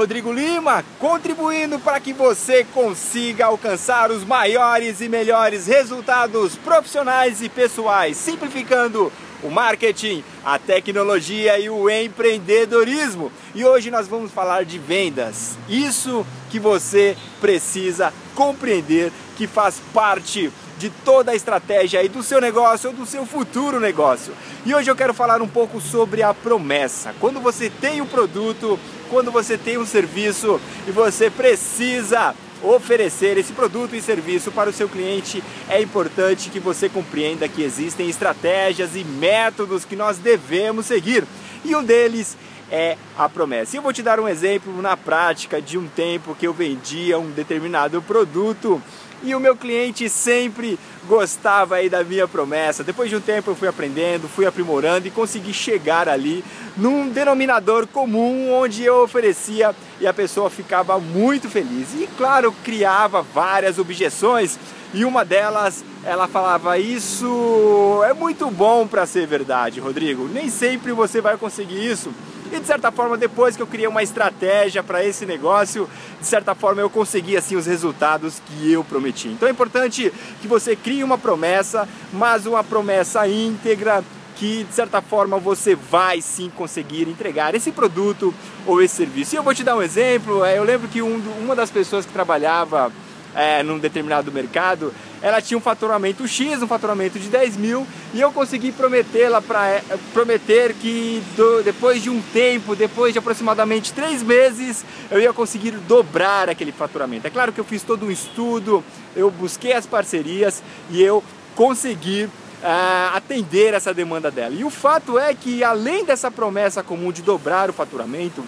Rodrigo Lima, contribuindo para que você consiga alcançar os maiores e melhores resultados profissionais e pessoais, simplificando o marketing, a tecnologia e o empreendedorismo. E hoje nós vamos falar de vendas. Isso que você precisa compreender que faz parte de toda a estratégia aí do seu negócio ou do seu futuro negócio. E hoje eu quero falar um pouco sobre a promessa. Quando você tem um produto, quando você tem um serviço e você precisa oferecer esse produto e serviço para o seu cliente, é importante que você compreenda que existem estratégias e métodos que nós devemos seguir. E um deles é a promessa. E eu vou te dar um exemplo na prática de um tempo que eu vendia um determinado produto e o meu cliente sempre gostava aí da minha promessa. Depois de um tempo eu fui aprendendo, fui aprimorando e consegui chegar ali num denominador comum onde eu oferecia e a pessoa ficava muito feliz. E claro, criava várias objeções e uma delas ela falava: Isso é muito bom para ser verdade, Rodrigo. Nem sempre você vai conseguir isso. E de certa forma, depois que eu criei uma estratégia para esse negócio, de certa forma eu consegui assim os resultados que eu prometi. Então é importante que você crie uma promessa, mas uma promessa íntegra que de certa forma você vai sim conseguir entregar esse produto ou esse serviço. E eu vou te dar um exemplo. É, eu lembro que um, uma das pessoas que trabalhava é, num determinado mercado, ela tinha um faturamento X, um faturamento de 10 mil, e eu consegui prometê-la para é, prometer que do, depois de um tempo, depois de aproximadamente três meses, eu ia conseguir dobrar aquele faturamento. É claro que eu fiz todo um estudo, eu busquei as parcerias e eu consegui uh, atender essa demanda dela. E o fato é que, além dessa promessa comum de dobrar o faturamento,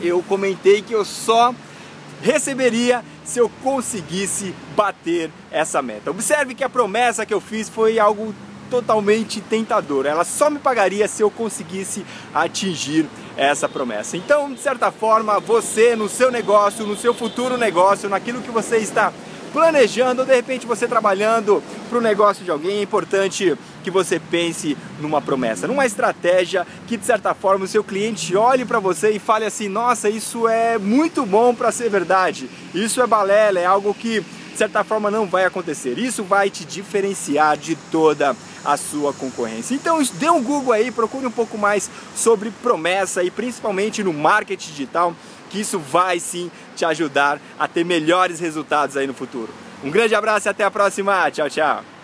eu comentei que eu só receberia se eu conseguisse bater essa meta. Observe que a promessa que eu fiz foi algo totalmente tentador. Ela só me pagaria se eu conseguisse atingir essa promessa. Então, de certa forma, você no seu negócio, no seu futuro negócio, naquilo que você está planejando, ou de repente você trabalhando para o negócio de alguém, é importante que você pense numa promessa, numa estratégia que de certa forma o seu cliente olhe para você e fale assim: nossa, isso é muito bom para ser verdade, isso é balela, é algo que de certa forma não vai acontecer. Isso vai te diferenciar de toda a sua concorrência. Então dê um Google aí, procure um pouco mais sobre promessa e principalmente no marketing digital que isso vai sim te ajudar a ter melhores resultados aí no futuro. Um grande abraço e até a próxima. Tchau, tchau.